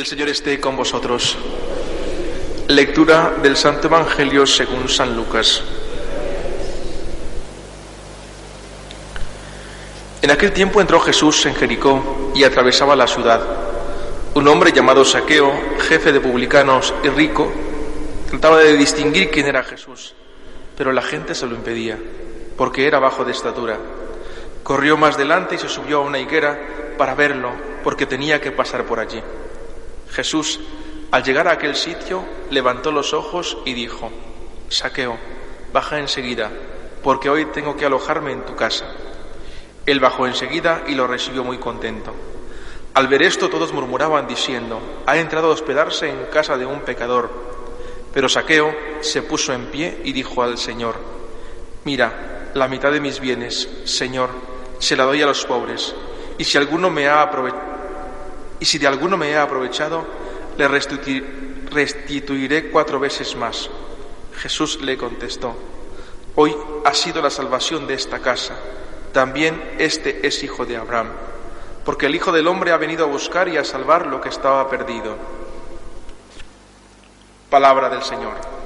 El Señor esté con vosotros. Lectura del Santo Evangelio según San Lucas. En aquel tiempo entró Jesús en Jericó y atravesaba la ciudad. Un hombre llamado Saqueo, jefe de publicanos y rico, trataba de distinguir quién era Jesús, pero la gente se lo impedía, porque era bajo de estatura. Corrió más delante y se subió a una higuera para verlo, porque tenía que pasar por allí. Jesús, al llegar a aquel sitio, levantó los ojos y dijo, Saqueo, baja enseguida, porque hoy tengo que alojarme en tu casa. Él bajó enseguida y lo recibió muy contento. Al ver esto todos murmuraban diciendo, ha entrado a hospedarse en casa de un pecador. Pero Saqueo se puso en pie y dijo al Señor, mira, la mitad de mis bienes, Señor, se la doy a los pobres, y si alguno me ha aprovechado, y si de alguno me he aprovechado, le restituiré cuatro veces más. Jesús le contestó, hoy ha sido la salvación de esta casa. También este es hijo de Abraham, porque el Hijo del Hombre ha venido a buscar y a salvar lo que estaba perdido. Palabra del Señor.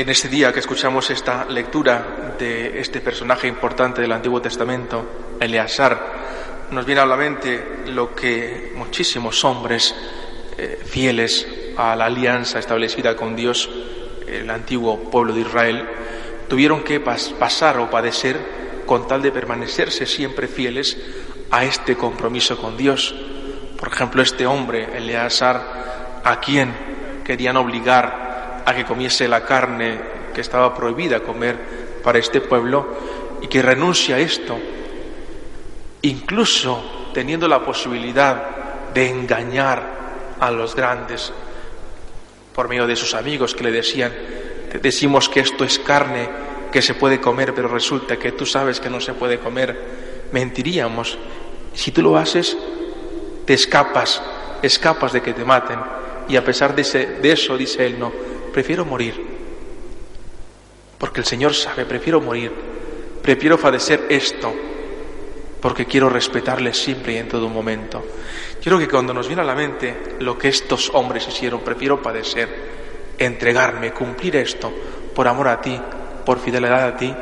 En este día que escuchamos esta lectura de este personaje importante del Antiguo Testamento, Eleazar, nos viene a la mente lo que muchísimos hombres eh, fieles a la alianza establecida con Dios, el antiguo pueblo de Israel, tuvieron que pasar o padecer con tal de permanecerse siempre fieles a este compromiso con Dios. Por ejemplo, este hombre, Eleazar, a quien querían obligar a que comiese la carne que estaba prohibida comer para este pueblo y que renuncia a esto, incluso teniendo la posibilidad de engañar a los grandes por medio de sus amigos que le decían, decimos que esto es carne que se puede comer, pero resulta que tú sabes que no se puede comer, mentiríamos. Si tú lo haces, te escapas, escapas de que te maten. Y a pesar de eso, dice él, no, prefiero morir. Porque el Señor sabe, prefiero morir. Prefiero padecer esto. Porque quiero respetarle siempre y en todo momento. Quiero que cuando nos viene a la mente lo que estos hombres hicieron, prefiero padecer, entregarme, cumplir esto por amor a ti, por fidelidad a ti,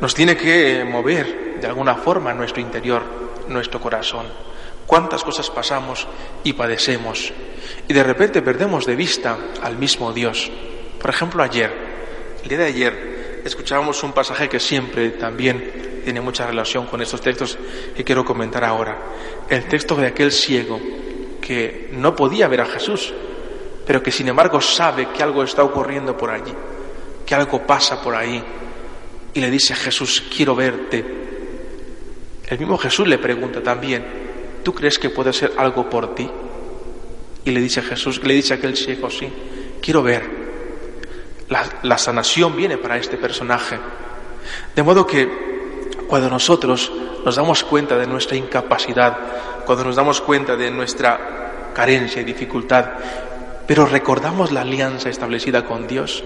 nos tiene que mover de alguna forma nuestro interior, nuestro corazón. Cuántas cosas pasamos y padecemos y de repente perdemos de vista al mismo Dios. Por ejemplo, ayer, el día de ayer, escuchábamos un pasaje que siempre también tiene mucha relación con estos textos que quiero comentar ahora. El texto de aquel ciego que no podía ver a Jesús, pero que sin embargo sabe que algo está ocurriendo por allí, que algo pasa por ahí. Y le dice a Jesús, quiero verte. El mismo Jesús le pregunta también, ¿tú crees que puede ser algo por ti? Y le dice a Jesús, le dice a aquel ciego, sí, quiero ver. La, sanación viene para este personaje. De modo que cuando nosotros nos damos cuenta de nuestra incapacidad, cuando nos damos cuenta de nuestra carencia y dificultad, pero recordamos la alianza establecida con Dios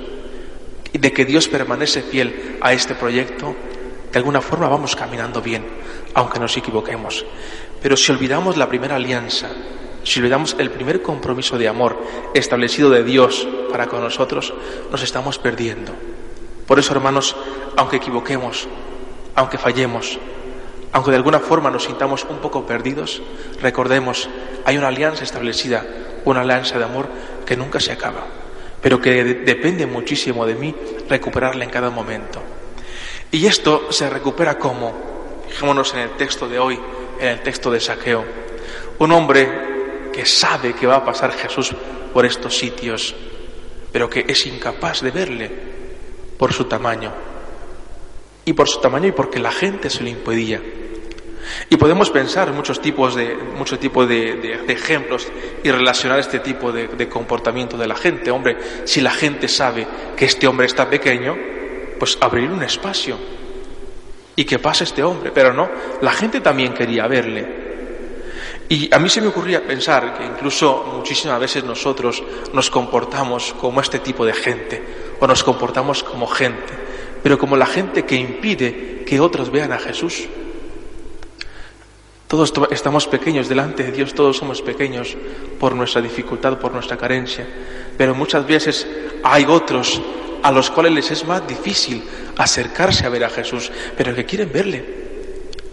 y de que Dios permanece fiel a este proyecto, de alguna forma vamos caminando bien, aunque nos equivoquemos. Pero si olvidamos la primera alianza, si olvidamos el primer compromiso de amor establecido de Dios para con nosotros, nos estamos perdiendo. Por eso, hermanos, aunque equivoquemos, aunque fallemos, aunque de alguna forma nos sintamos un poco perdidos, recordemos, hay una alianza establecida, una alianza de amor que nunca se acaba, pero que depende muchísimo de mí recuperarla en cada momento. Y esto se recupera como, fijémonos en el texto de hoy, en el texto de Saqueo, un hombre que sabe que va a pasar Jesús por estos sitios, pero que es incapaz de verle por su tamaño. Y por su tamaño y porque la gente se lo impedía. Y podemos pensar en muchos tipos de, muchos tipos de, ejemplos y relacionar este tipo de, comportamiento de la gente. Hombre, si la gente sabe que este hombre está pequeño, pues abrir un espacio y que pase este hombre. Pero no, la gente también quería verle. Y a mí se me ocurría pensar que incluso muchísimas veces nosotros nos comportamos como este tipo de gente, o nos comportamos como gente, pero como la gente que impide que otros vean a Jesús. Todos estamos pequeños delante de Dios, todos somos pequeños por nuestra dificultad, por nuestra carencia, pero muchas veces hay otros a los cuales les es más difícil acercarse a ver a Jesús, pero que quieren verle,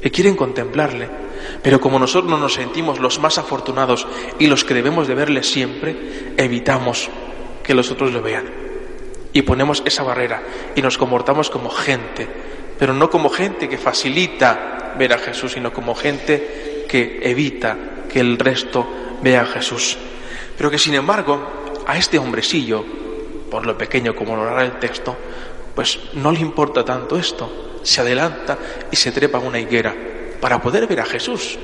que quieren contemplarle. Pero como nosotros no nos sentimos los más afortunados y los que debemos de verle siempre, evitamos que los otros lo vean. Y ponemos esa barrera y nos comportamos como gente, pero no como gente que facilita ver a Jesús, sino como gente que evita que el resto vea a Jesús. Pero que sin embargo, a este hombrecillo, por lo pequeño como lo hará el texto, pues no le importa tanto esto. Se adelanta y se trepa a una higuera para poder ver a Jesús.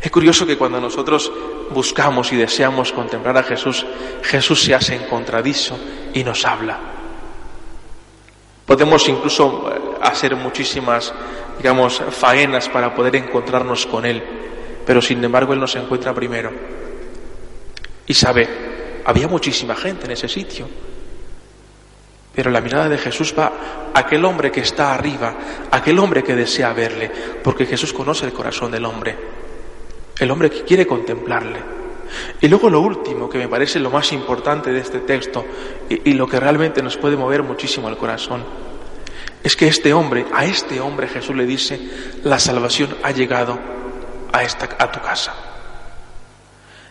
Es curioso que cuando nosotros buscamos y deseamos contemplar a Jesús, Jesús se hace encontradizo y nos habla. Podemos incluso eh, hacer muchísimas digamos, faenas para poder encontrarnos con Él, pero sin embargo Él nos encuentra primero. Y sabe, había muchísima gente en ese sitio, pero la mirada de Jesús va a aquel hombre que está arriba, aquel hombre que desea verle, porque Jesús conoce el corazón del hombre, el hombre que quiere contemplarle. Y luego lo último, que me parece lo más importante de este texto y, y lo que realmente nos puede mover muchísimo el corazón, es que este hombre, a este hombre Jesús le dice, la salvación ha llegado a, esta, a tu casa.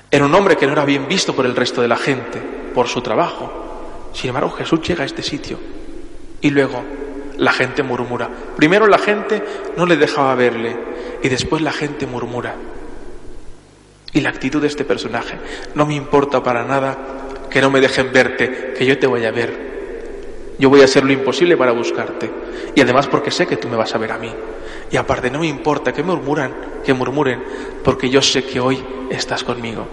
Era un hombre que no era bien visto por el resto de la gente, por su trabajo. Sin embargo, Jesús llega a este sitio y luego la gente murmura. Primero la gente no le dejaba verle y después la gente murmura. Y la actitud de este personaje, no me importa para nada que no me dejen verte, que yo te voy a ver. Yo voy a hacer lo imposible para buscarte. Y además porque sé que tú me vas a ver a mí. Y aparte no me importa que murmuran, que murmuren, porque yo sé que hoy estás conmigo.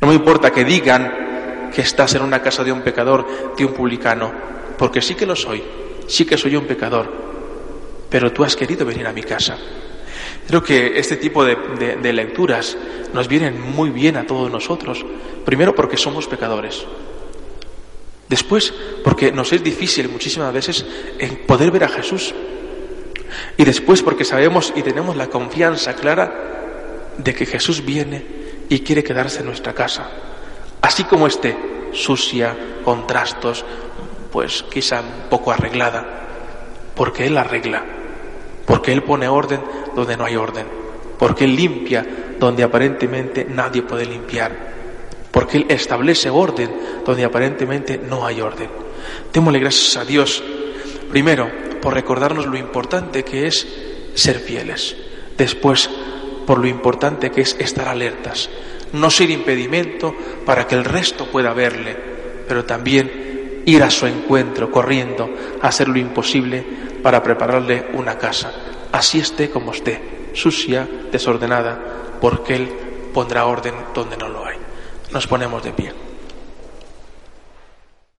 No me importa que digan que estás en una casa de un pecador, de un publicano, porque sí que lo soy, sí que soy un pecador, pero tú has querido venir a mi casa. Creo que este tipo de, de lecturas nos vienen muy bien a todos nosotros, primero porque somos pecadores, Después, porque nos es difícil muchísimas veces poder ver a Jesús. Y después, porque sabemos y tenemos la confianza clara de que Jesús viene y quiere quedarse en nuestra casa. Así como esté, sucia, con trastos, pues quizá un poco arreglada. Porque Él arregla. Porque Él pone orden donde no hay orden. Porque Él limpia donde aparentemente nadie puede limpiar porque Él establece orden donde aparentemente no hay orden. Démosle gracias a Dios, primero, por recordarnos lo importante que es ser fieles, después, por lo importante que es estar alertas, no ser impedimento para que el resto pueda verle, pero también ir a su encuentro corriendo, hacer lo imposible para prepararle una casa, así esté como esté, sucia, desordenada, porque Él pondrá orden donde no lo hay. Nos ponemos de pie.